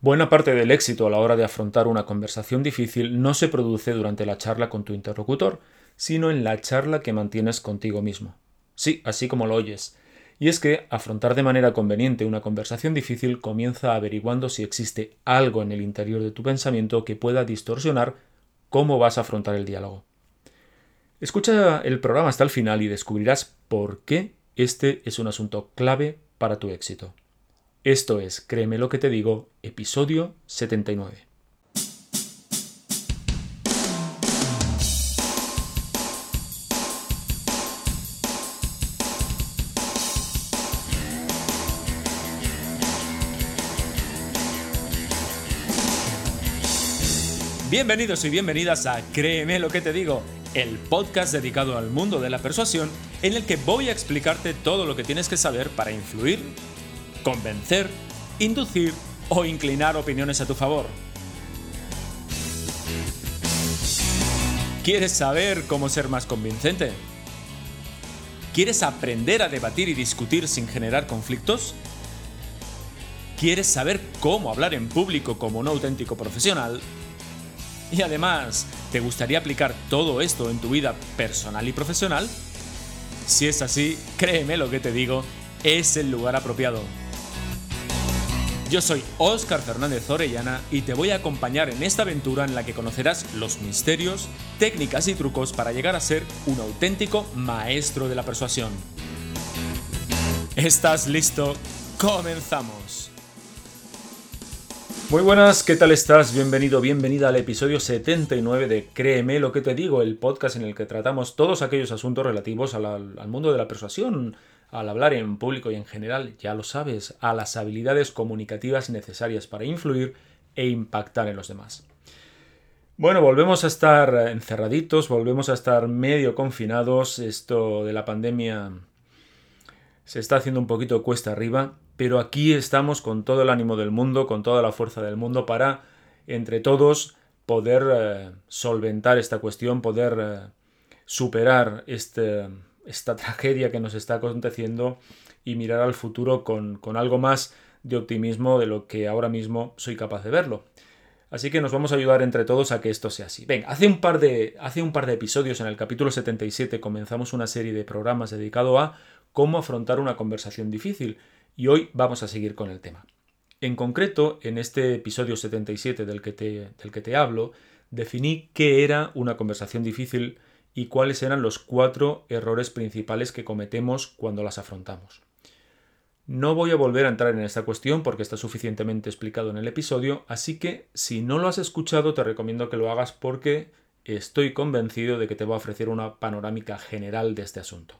Buena parte del éxito a la hora de afrontar una conversación difícil no se produce durante la charla con tu interlocutor, sino en la charla que mantienes contigo mismo. Sí, así como lo oyes. Y es que afrontar de manera conveniente una conversación difícil comienza averiguando si existe algo en el interior de tu pensamiento que pueda distorsionar cómo vas a afrontar el diálogo. Escucha el programa hasta el final y descubrirás por qué este es un asunto clave para tu éxito. Esto es, créeme lo que te digo, episodio 79. Bienvenidos y bienvenidas a Créeme lo que te digo, el podcast dedicado al mundo de la persuasión en el que voy a explicarte todo lo que tienes que saber para influir convencer, inducir o inclinar opiniones a tu favor. ¿Quieres saber cómo ser más convincente? ¿Quieres aprender a debatir y discutir sin generar conflictos? ¿Quieres saber cómo hablar en público como un auténtico profesional? Y además, ¿te gustaría aplicar todo esto en tu vida personal y profesional? Si es así, créeme lo que te digo, es el lugar apropiado. Yo soy Óscar Fernández Orellana y te voy a acompañar en esta aventura en la que conocerás los misterios, técnicas y trucos para llegar a ser un auténtico maestro de la persuasión. ¿Estás listo? ¡Comenzamos! Muy buenas, ¿qué tal estás? Bienvenido, bienvenida al episodio 79 de Créeme lo que te digo, el podcast en el que tratamos todos aquellos asuntos relativos al mundo de la persuasión, al hablar en público y en general, ya lo sabes, a las habilidades comunicativas necesarias para influir e impactar en los demás. Bueno, volvemos a estar encerraditos, volvemos a estar medio confinados, esto de la pandemia se está haciendo un poquito cuesta arriba, pero aquí estamos con todo el ánimo del mundo, con toda la fuerza del mundo para, entre todos, poder eh, solventar esta cuestión, poder eh, superar este, esta tragedia que nos está aconteciendo y mirar al futuro con, algo más de optimismo de lo que ahora mismo soy capaz de verlo. Así que nos vamos a ayudar entre todos a que esto sea así. Venga, hace un par de, hace un par de episodios, en el capítulo 77, comenzamos una serie de programas dedicado a cómo afrontar una conversación difícil y hoy vamos a seguir con el tema. En concreto, en este episodio 77 del que te, del que te hablo, definí qué era una conversación difícil y cuáles eran los cuatro errores principales que cometemos cuando las afrontamos. No voy a volver a entrar en esta cuestión porque está suficientemente explicado en el episodio, así que si no lo has escuchado te recomiendo que lo hagas porque estoy convencido de que te va a ofrecer una panorámica general de este asunto.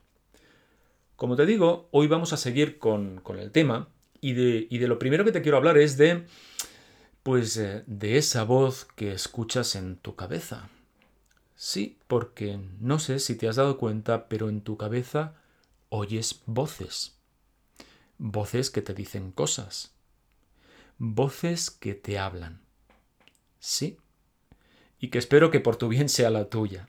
Como te digo, hoy vamos a seguir con, el tema y de, y de, lo primero que te quiero hablar es de, pues, eh, de esa voz que escuchas en tu cabeza. Sí, porque no sé si te has dado cuenta, pero en tu cabeza oyes voces. Voces que te dicen cosas. Voces que te hablan. Sí. Y que espero que por tu bien sea la tuya.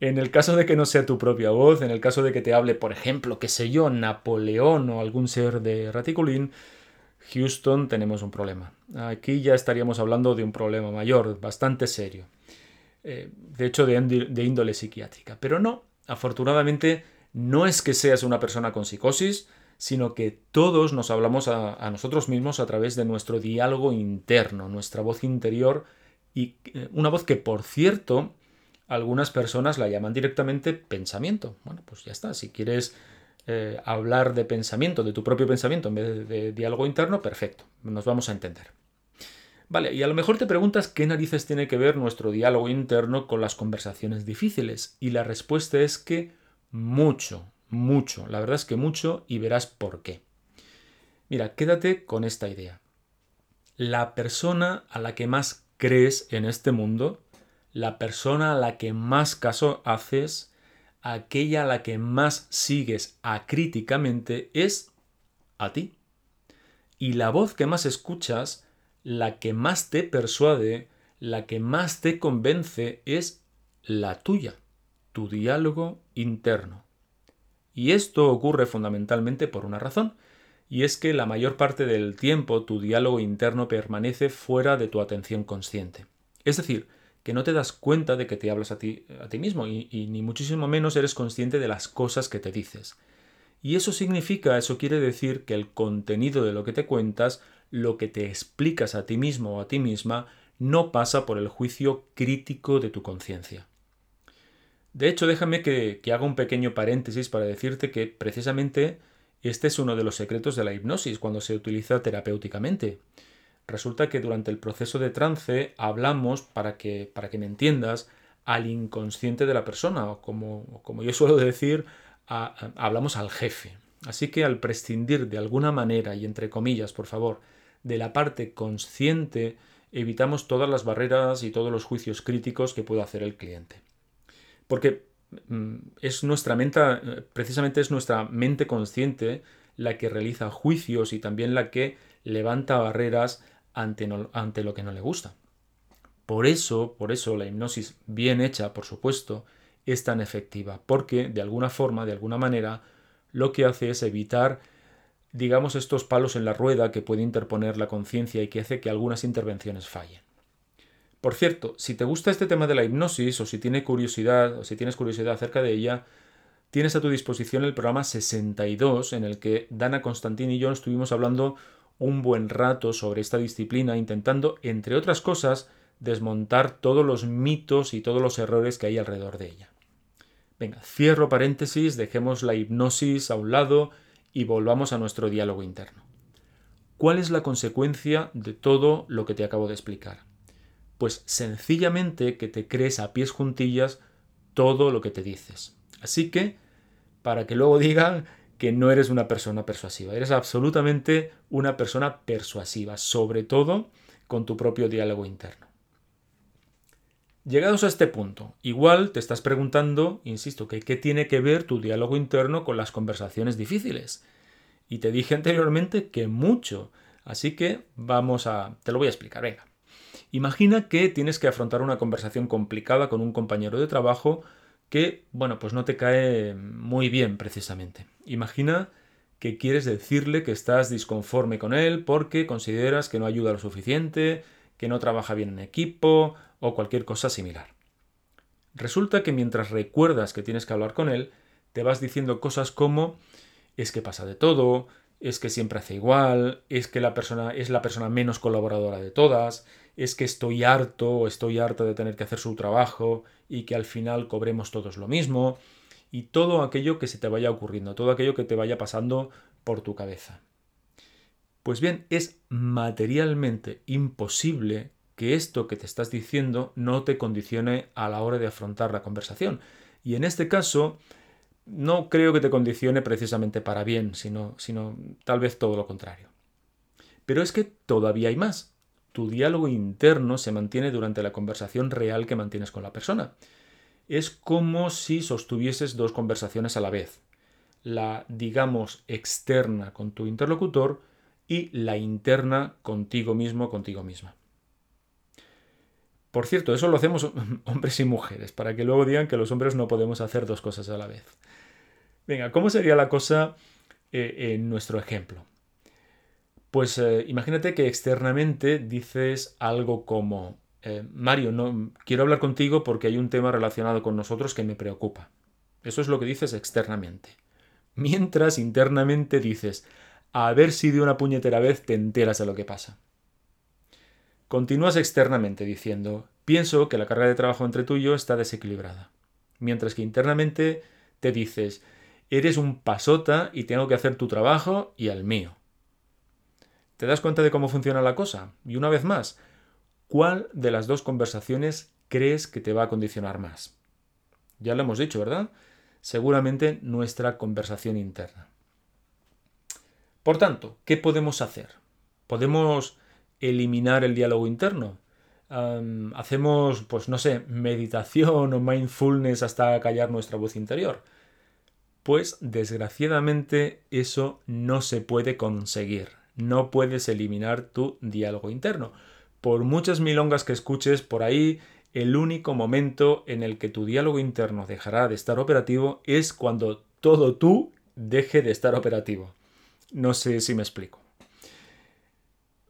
En el caso de que no sea tu propia voz, en el caso de que te hable, por ejemplo, qué sé yo, Napoleón o algún ser de Raticulín, Houston tenemos un problema. Aquí ya estaríamos hablando de un problema mayor, bastante serio. Eh, de hecho de, índole psiquiátrica. Pero no, afortunadamente no es que seas una persona con psicosis, sino que todos nos hablamos a, nosotros mismos a través de nuestro diálogo interno, nuestra voz interior, y eh, una voz que, por cierto, algunas personas la llaman directamente pensamiento. Bueno, pues ya está, si quieres eh, hablar de pensamiento, de tu propio pensamiento en vez de diálogo interno, perfecto, nos vamos a entender. Vale, y a lo mejor te preguntas qué narices tiene que ver nuestro diálogo interno con las conversaciones difíciles. Y la respuesta es que mucho, mucho. La verdad es que mucho y verás por qué. Mira, quédate con esta idea. la persona a la que más crees en este mundo, la persona a la que más caso haces, aquella a la que más sigues acríticamente es a ti. Y la voz que más escuchas, la que más te persuade, la que más te convence es la tuya, tu diálogo interno. Y esto ocurre fundamentalmente por una razón, y es que la mayor parte del tiempo tu diálogo interno permanece fuera de tu atención consciente. Es decir, que no te das cuenta de que te hablas a ti, a ti mismo y, y ni muchísimo menos eres consciente de las cosas que te dices. Y eso significa, eso quiere decir que el contenido de lo que te cuentas, lo que te explicas a ti mismo o a ti misma, no pasa por el juicio crítico de tu conciencia. De hecho, déjame que, haga un pequeño paréntesis para decirte que precisamente este es uno de los secretos de la hipnosis cuando se utiliza terapéuticamente. Resulta que durante el proceso de trance hablamos, para que, para que me entiendas, al inconsciente de la persona, o como, como yo suelo decir, hablamos al jefe. Así que al prescindir de alguna manera, y entre comillas, por favor, de la parte consciente, evitamos todas las barreras y todos los juicios críticos que pueda hacer el cliente. Porque mm, es nuestra mente, precisamente es nuestra mente consciente la que realiza juicios y también la que levanta barreras ante, ante lo que no le gusta. Por eso, por eso la hipnosis bien hecha, por supuesto, es tan efectiva, porque de alguna forma, de alguna manera, lo que hace es evitar, digamos, estos palos en la rueda que puede interponer la conciencia y que hace que algunas intervenciones fallen. Por cierto, si te gusta este tema de la hipnosis o si tienes curiosidad o si tienes curiosidad acerca de ella, tienes a tu disposición el programa 62 en el que Dana Constantin y yo estuvimos hablando un buen rato sobre esta disciplina intentando, entre otras cosas, desmontar todos los mitos y todos los errores que hay alrededor de ella. Venga, cierro paréntesis, dejemos la hipnosis a un lado y volvamos a nuestro diálogo interno. ¿Cuál es la consecuencia de todo lo que te acabo de explicar? Pues sencillamente que te crees a pies juntillas todo lo que te dices. Así que, para que luego digan que no eres una persona persuasiva, eres absolutamente una persona persuasiva, sobre todo con tu propio diálogo interno. Llegados a este punto, igual te estás preguntando, insisto, que qué tiene que ver tu diálogo interno con las conversaciones difíciles. Y te dije anteriormente que mucho. Así que vamos a... te lo voy a explicar, venga. Imagina que tienes que afrontar una conversación complicada con un compañero de trabajo que, bueno, pues no te cae muy bien precisamente. Imagina que quieres decirle que estás disconforme con él porque consideras que no ayuda lo suficiente, que no trabaja bien en equipo o cualquier cosa similar. Resulta que mientras recuerdas que tienes que hablar con él, te vas diciendo cosas como es que pasa de todo, es que siempre hace igual, es que la persona es la persona menos colaboradora de todas, es que estoy harto o estoy harta de tener que hacer su trabajo y que al final cobremos todos lo mismo, y todo aquello que se te vaya ocurriendo, todo aquello que te vaya pasando por tu cabeza. Pues bien, es materialmente imposible que esto que te estás diciendo no te condicione a la hora de afrontar la conversación. Y en este caso, no creo que te condicione precisamente para bien, sino, sino tal vez todo lo contrario. Pero es que todavía hay más tu diálogo interno se mantiene durante la conversación real que mantienes con la persona. Es como si sostuvieses dos conversaciones a la vez. La, digamos, externa con tu interlocutor y la interna contigo mismo, contigo misma. Por cierto, eso lo hacemos hombres y mujeres, para que luego digan que los hombres no podemos hacer dos cosas a la vez. Venga, ¿cómo sería la cosa eh, en nuestro ejemplo? Pues eh, imagínate que externamente dices algo como, eh, Mario, no, quiero hablar contigo porque hay un tema relacionado con nosotros que me preocupa. Eso es lo que dices externamente. Mientras internamente dices, a ver si de una puñetera vez te enteras de lo que pasa. Continúas externamente diciendo, pienso que la carga de trabajo entre tú y yo está desequilibrada. Mientras que internamente te dices, eres un pasota y tengo que hacer tu trabajo y el mío. ¿Te das cuenta de cómo funciona la cosa? Y una vez más, ¿cuál de las dos conversaciones crees que te va a condicionar más? Ya lo hemos dicho, ¿verdad? Seguramente nuestra conversación interna. Por tanto, ¿qué podemos hacer? Podemos eliminar el diálogo interno? hacemos, pues no sé, meditación o mindfulness hasta callar nuestra voz interior. Pues desgraciadamente eso no se puede conseguir. No puedes eliminar tu diálogo interno. Por muchas milongas que escuches por ahí, el único momento en el que tu diálogo interno dejará de estar operativo es cuando todo tú deje de estar operativo. No sé si me explico.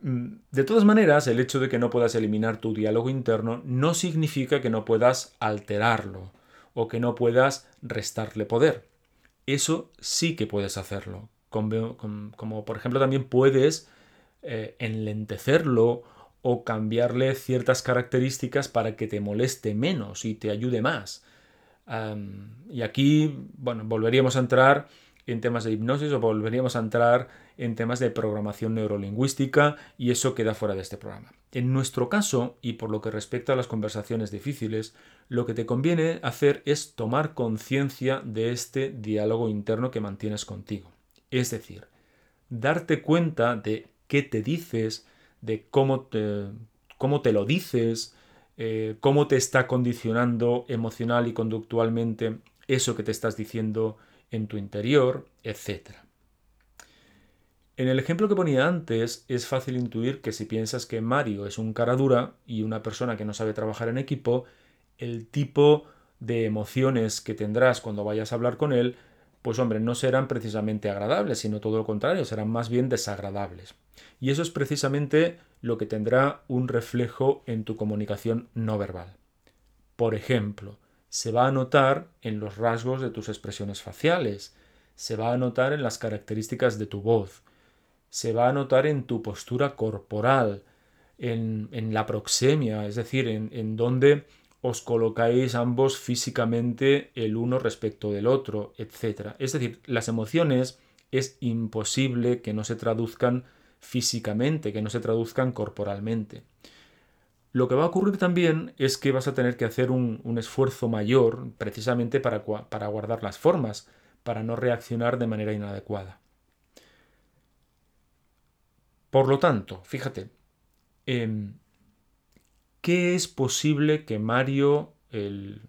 Mm, de todas maneras, el hecho de que no puedas eliminar tu diálogo interno no significa que no puedas alterarlo o que no puedas restarle poder. Eso sí que puedes hacerlo. Como, por ejemplo también puedes eh, enlentecerlo o cambiarle ciertas características para que te moleste menos y te ayude más. y aquí, bueno, volveríamos a entrar en temas de hipnosis o volveríamos a entrar en temas de programación neurolingüística y eso queda fuera de este programa. En nuestro caso, y por lo que respecta a las conversaciones difíciles, lo que te conviene hacer es tomar conciencia de este diálogo interno que mantienes contigo. Es decir, darte cuenta de qué te dices, de cómo te, cómo te lo dices, eh, cómo te está condicionando emocional y conductualmente eso que te estás diciendo en tu interior, etc. En el ejemplo que ponía antes, es fácil intuir que si piensas que Mario es un cara dura y una persona que no sabe trabajar en equipo, el tipo de emociones que tendrás cuando vayas a hablar con él, pues hombre, no serán precisamente agradables, sino todo lo contrario, serán más bien desagradables. Y eso es precisamente lo que tendrá un reflejo en tu comunicación no verbal. Por ejemplo, se va a notar en los rasgos de tus expresiones faciales, se va a notar en las características de tu voz, se va a notar en tu postura corporal, en, la proxemia, es decir, en, en dónde os colocáis ambos físicamente el uno respecto del otro, etc. Es decir, las emociones es imposible que no se traduzcan físicamente, que no se traduzcan corporalmente. Lo que va a ocurrir también es que vas a tener que hacer un, esfuerzo mayor precisamente para, para, guardar las formas, para no reaccionar de manera inadecuada. Por lo tanto, fíjate, em, ¿qué es posible que Mario, el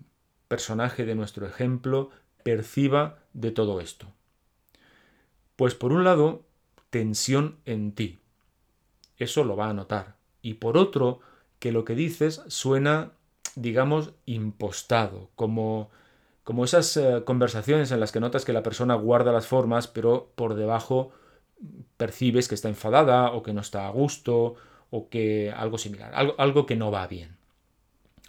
personaje de nuestro ejemplo, perciba de todo esto? Pues por un lado, tensión en ti. Eso lo va a notar. Y por otro, que lo que dices suena, digamos, impostado, como, como esas eh, conversaciones en las que notas que la persona guarda las formas, pero por debajo percibes que está enfadada o que no está a gusto o que algo similar, algo, algo que no va bien.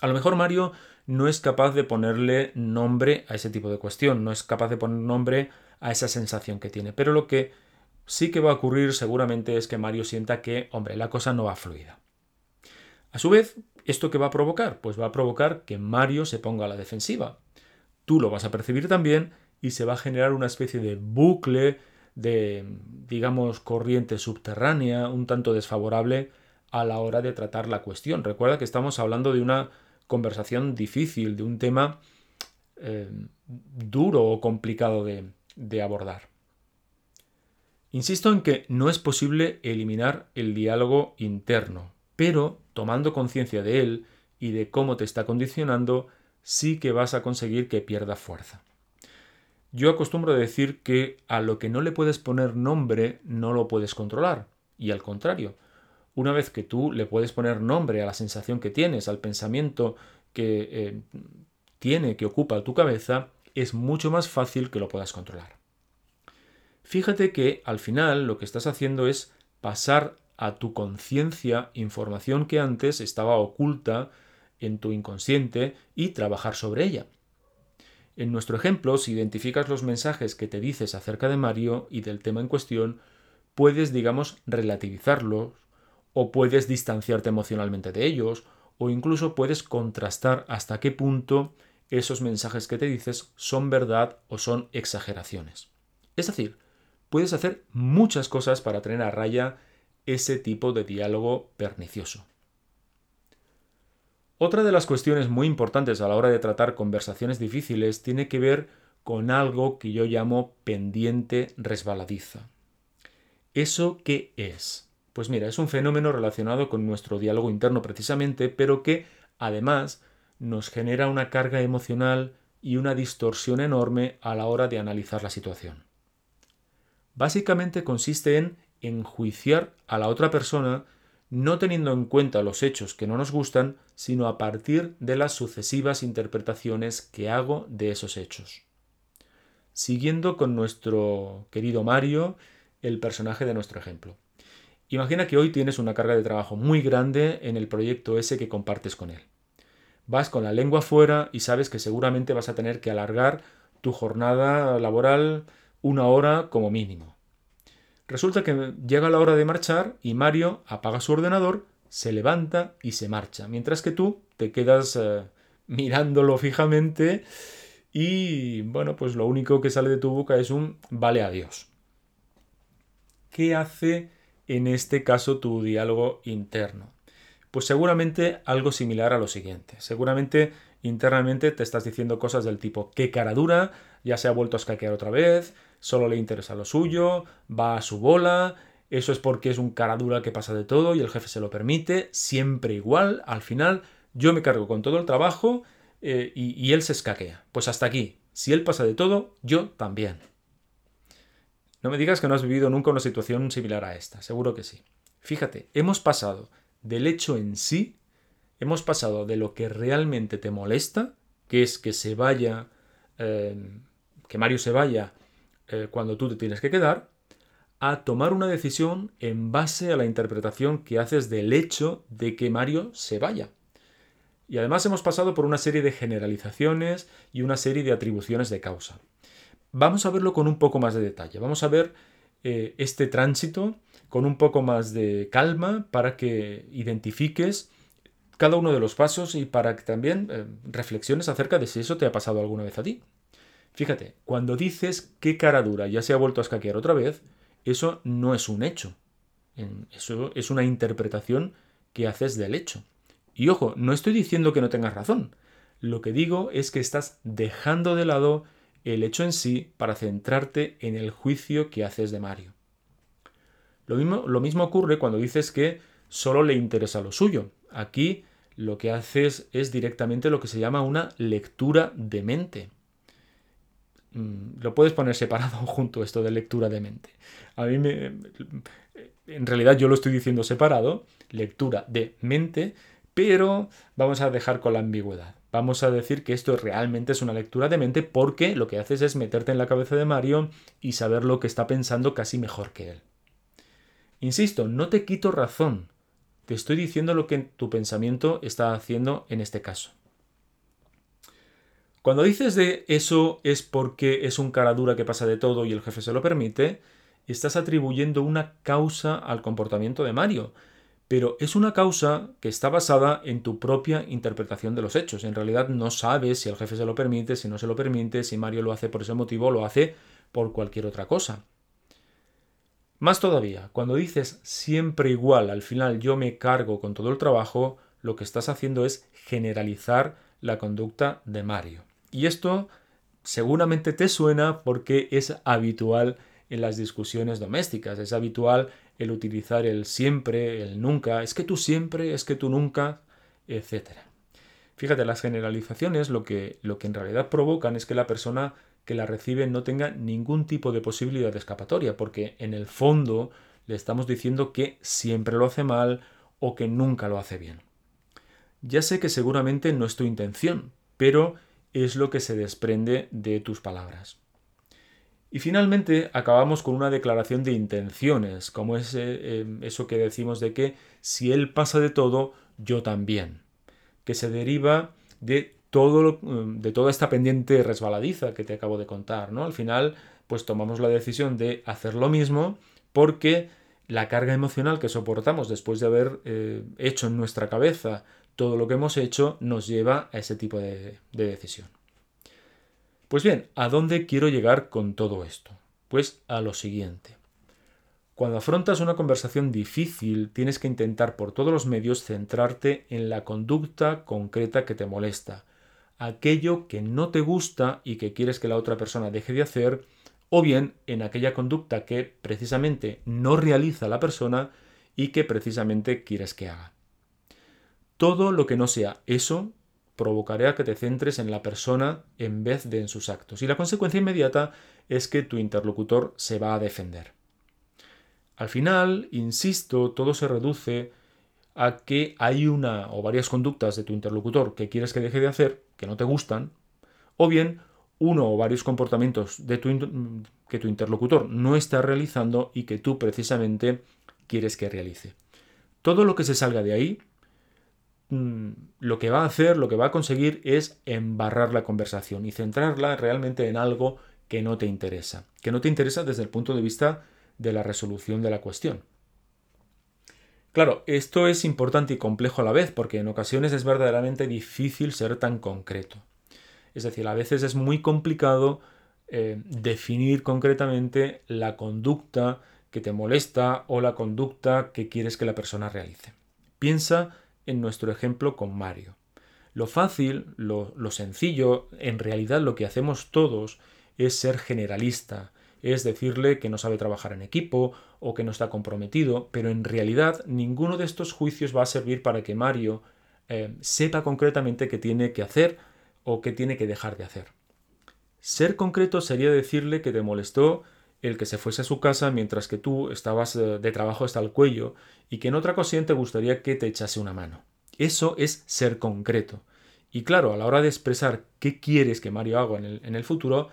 A lo mejor Mario no es capaz de ponerle nombre a ese tipo de cuestión, no es capaz de poner nombre a esa sensación que tiene, pero lo que sí que va a ocurrir seguramente es que Mario sienta que, hombre, la cosa no va fluida. A su vez, ¿esto qué va a provocar? Pues va a provocar que Mario se ponga a la defensiva. Tú lo vas a percibir también y se va a generar una especie de bucle de, digamos, corriente subterránea, un tanto desfavorable a la hora de tratar la cuestión. Recuerda que estamos hablando de una conversación difícil, de un tema eh, duro o complicado de abordar. Insisto en que no es posible eliminar el diálogo interno, pero tomando conciencia de él y de cómo te está condicionando, sí que vas a conseguir que pierda fuerza. Yo acostumbro decir que a lo que no le puedes poner nombre no lo puedes controlar, y al contrario, una vez que tú le puedes poner nombre a la sensación que tienes, al pensamiento que eh, tiene, que ocupa tu cabeza, es mucho más fácil que lo puedas controlar. Fíjate que al final lo que estás haciendo es pasar a tu conciencia información que antes estaba oculta en tu inconsciente y trabajar sobre ella. En nuestro ejemplo, si identificas los mensajes que te dices acerca de Mario y del tema en cuestión, puedes, digamos, relativizarlos, o puedes distanciarte emocionalmente de ellos, o incluso puedes contrastar hasta qué punto esos mensajes que te dices son verdad o son exageraciones. Es decir, puedes hacer muchas cosas para tener a raya ese tipo de diálogo pernicioso. Otra de las cuestiones muy importantes a la hora de tratar conversaciones difíciles tiene que ver con algo que yo llamo pendiente resbaladiza. ¿Eso qué es? Pues mira, es un fenómeno relacionado con nuestro diálogo interno precisamente, pero que además nos genera una carga emocional y una distorsión enorme a la hora de analizar la situación. Básicamente consiste en enjuiciar a la otra persona no teniendo en cuenta los hechos que no nos gustan, sino a partir de las sucesivas interpretaciones que hago de esos hechos. Siguiendo con nuestro querido Mario, el personaje de nuestro ejemplo. Imagina que hoy tienes una carga de trabajo muy grande en el proyecto ese que compartes con él. Vas con la lengua fuera y sabes que seguramente vas a tener que alargar tu jornada laboral una hora como mínimo. Resulta que llega la hora de marchar y Mario apaga su ordenador, se levanta y se marcha, mientras que tú te quedas eh, mirándolo fijamente y bueno, pues lo único que sale de tu boca es un vale adiós. ¿Qué hace en este caso tu diálogo interno? Pues seguramente algo similar a lo siguiente. Seguramente internamente te estás diciendo cosas del tipo qué cara dura, ya se ha vuelto a escaquear otra vez, solo le interesa lo suyo, va a su bola, eso es porque es un cara dura que pasa de todo y el jefe se lo permite, siempre igual, al final yo me cargo con todo el trabajo eh, y, y él se escaquea. Pues hasta aquí, si él pasa de todo, yo también. No me digas que no has vivido nunca una situación similar a esta, seguro que sí. Fíjate, hemos pasado del hecho en sí, hemos pasado de lo que realmente te molesta, que es que se vaya, eh, que Mario se vaya eh, cuando tú te tienes que quedar, a tomar una decisión en base a la interpretación que haces del hecho de que Mario se vaya. Y además hemos pasado por una serie de generalizaciones y una serie de atribuciones de causa. Vamos a verlo con un poco más de detalle. Vamos a ver eh, este tránsito con un poco más de calma para que identifiques cada uno de los pasos y para que también eh, reflexiones acerca de si eso te ha pasado alguna vez a ti. Fíjate, cuando dices qué cara dura ya se ha vuelto a escaquear otra vez, eso no es un hecho. Eso es una interpretación que haces del hecho. Y ojo, no estoy diciendo que no tengas razón. Lo que digo es que estás dejando de lado el hecho en sí para centrarte en el juicio que haces de Mario. Lo mismo, lo mismo ocurre cuando dices que solo le interesa lo suyo. Aquí lo que haces es directamente lo que se llama una lectura de mente. Mm, lo puedes poner separado junto esto de lectura de mente. A mí me. En realidad yo lo estoy diciendo separado, lectura de mente, pero vamos a dejar con la ambigüedad. Vamos a decir que esto realmente es una lectura de mente porque lo que haces es meterte en la cabeza de Mario y saber lo que está pensando casi mejor que él. Insisto, no te quito razón. Te estoy diciendo lo que tu pensamiento está haciendo en este caso. Cuando dices de eso es porque es un cara dura que pasa de todo y el jefe se lo permite, estás atribuyendo una causa al comportamiento de Mario, pero es una causa que está basada en tu propia interpretación de los hechos. En realidad no sabes si el jefe se lo permite, si no se lo permite, si Mario lo hace por ese motivo o lo hace por cualquier otra cosa. Más todavía, cuando dices siempre igual, al final yo me cargo con todo el trabajo, lo que estás haciendo es generalizar la conducta de Mario. Y esto seguramente te suena porque es habitual en las discusiones domésticas, es habitual el utilizar el siempre, el nunca, es que tú siempre, es que tú nunca, etc. Fíjate, las generalizaciones lo que, lo que en realidad provocan es que la persona que la recibe no tenga ningún tipo de posibilidad de escapatoria, porque en el fondo le estamos diciendo que siempre lo hace mal o que nunca lo hace bien. Ya sé que seguramente no es tu intención, pero es lo que se desprende de tus palabras. Y finalmente acabamos con una declaración de intenciones, como es eh, eso que decimos de que si él pasa de todo, yo también, que se deriva de, todo de toda esta pendiente resbaladiza que te acabo de contar. ¿no? Al final, pues tomamos la decisión de hacer lo mismo porque la carga emocional que soportamos después de haber eh, hecho en nuestra cabeza todo lo que hemos hecho nos lleva a ese tipo de, decisión. Pues bien, ¿a dónde quiero llegar con todo esto? Pues a lo siguiente. Cuando afrontas una conversación difícil, tienes que intentar por todos los medios centrarte en la conducta concreta que te molesta, aquello que no te gusta y que quieres que la otra persona deje de hacer, o bien en aquella conducta que precisamente no realiza la persona y que precisamente quieres que haga. Todo lo que no sea eso provocará que te centres en la persona en vez de en sus actos. Y la consecuencia inmediata es que tu interlocutor se va a defender. Al final, insisto, todo se reduce a que hay una o varias conductas de tu interlocutor que quieres que deje de hacer, que no te gustan, o bien uno o varios comportamientos de que tu interlocutor no está realizando y que tú precisamente quieres que realice. Todo lo que se salga de ahí, mm, lo que va a hacer, lo que va a conseguir es embarrar la conversación y centrarla realmente en algo que no te interesa, que no te interesa desde el punto de vista de la resolución de la cuestión. Claro, esto es importante y complejo a la vez, porque en ocasiones es verdaderamente difícil ser tan concreto. Es decir, a veces es muy complicado eh, definir concretamente la conducta que te molesta o la conducta que quieres que la persona realice. Piensa en nuestro ejemplo con Mario. Lo fácil, lo, lo sencillo, en realidad lo que hacemos todos es ser generalista, es decirle que no sabe trabajar en equipo o que no está comprometido, pero en realidad ninguno de estos juicios va a servir para que Mario eh, sepa concretamente qué tiene que hacer o qué tiene que dejar de hacer. Ser concreto sería decirle que te molestó el que se fuese a su casa mientras que tú estabas eh, de trabajo hasta el cuello y que en otra ocasión te gustaría que te echase una mano. Eso es ser concreto. Y claro, a la hora de expresar qué quieres que Mario haga en el, en el futuro,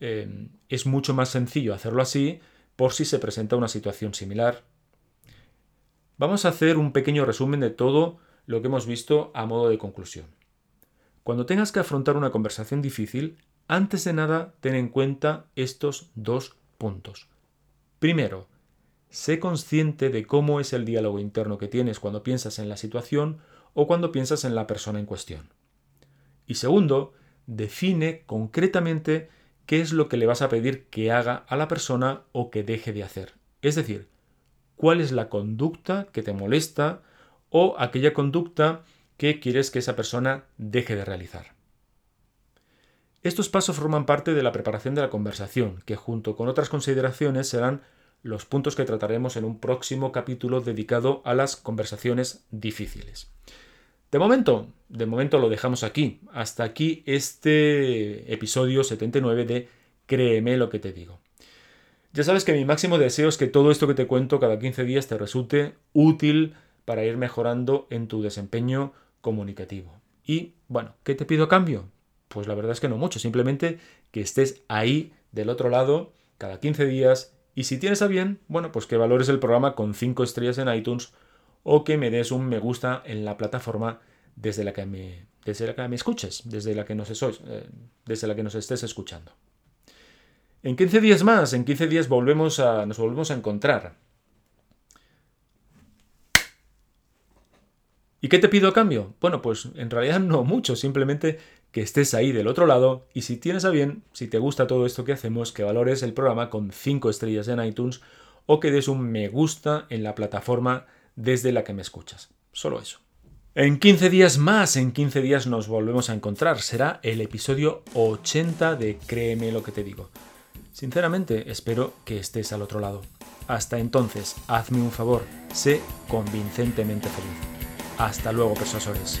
eh, es mucho más sencillo hacerlo así por si se presenta una situación similar. Vamos a hacer un pequeño resumen de todo lo que hemos visto a modo de conclusión. Cuando tengas que afrontar una conversación difícil, antes de nada ten en cuenta estos dos puntos. Primero, sé consciente de cómo es el diálogo interno que tienes cuando piensas en la situación o cuando piensas en la persona en cuestión. Y segundo, define concretamente qué es lo que le vas a pedir que haga a la persona o que deje de hacer. Es decir, cuál es la conducta que te molesta o aquella conducta que quieres que esa persona deje de realizar. Estos pasos forman parte de la preparación de la conversación, que junto con otras consideraciones serán los puntos que trataremos en un próximo capítulo dedicado a las conversaciones difíciles. De momento, de momento lo dejamos aquí. Hasta aquí este episodio 79 de Créeme lo que te digo. Ya sabes que mi máximo deseo es que todo esto que te cuento cada 15 días te resulte útil para ir mejorando en tu desempeño comunicativo. Y bueno, ¿qué te pido a cambio? Pues la verdad es que no mucho, simplemente que estés ahí del otro lado cada 15 días y si tienes a bien, bueno, pues que valores el programa con 5 estrellas en iTunes o que me des un me gusta en la plataforma desde la que me, desde la que me escuches, desde la que nos, eh, desde la que nos estés escuchando. En 15 días más, en 15 días volvemos a, nos volvemos a encontrar. ¿Y qué te pido a cambio? Bueno, pues en realidad no mucho, simplemente que estés ahí del otro lado y si tienes a bien, si te gusta todo esto que hacemos, que valores el programa con 5 estrellas en iTunes o que des un me gusta en la plataforma desde la que me escuchas. Solo eso. En 15 días más, en 15 días nos volvemos a encontrar. Será el episodio 80 de Créeme lo que te digo. Sinceramente, espero que estés al otro lado. Hasta entonces, hazme un favor, sé convincentemente feliz. Hasta luego, persuasores.